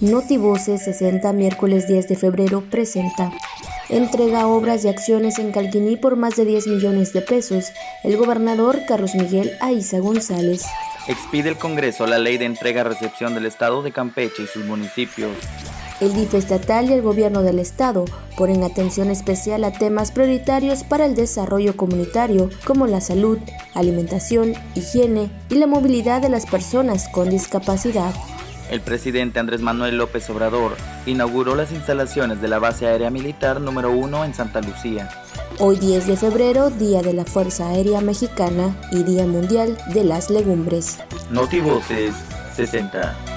Notivoces 60, miércoles 10 de febrero, presenta. Entrega obras y acciones en Calquiní por más de 10 millones de pesos. El gobernador Carlos Miguel Aiza González. Expide el Congreso la ley de entrega-recepción del Estado de Campeche y sus municipios. El DIF estatal y el gobierno del estado ponen atención especial a temas prioritarios para el desarrollo comunitario como la salud, alimentación, higiene y la movilidad de las personas con discapacidad. El presidente Andrés Manuel López Obrador inauguró las instalaciones de la base aérea militar número 1 en Santa Lucía. Hoy 10 de febrero, Día de la Fuerza Aérea Mexicana y Día Mundial de las Legumbres. Notivoces 60.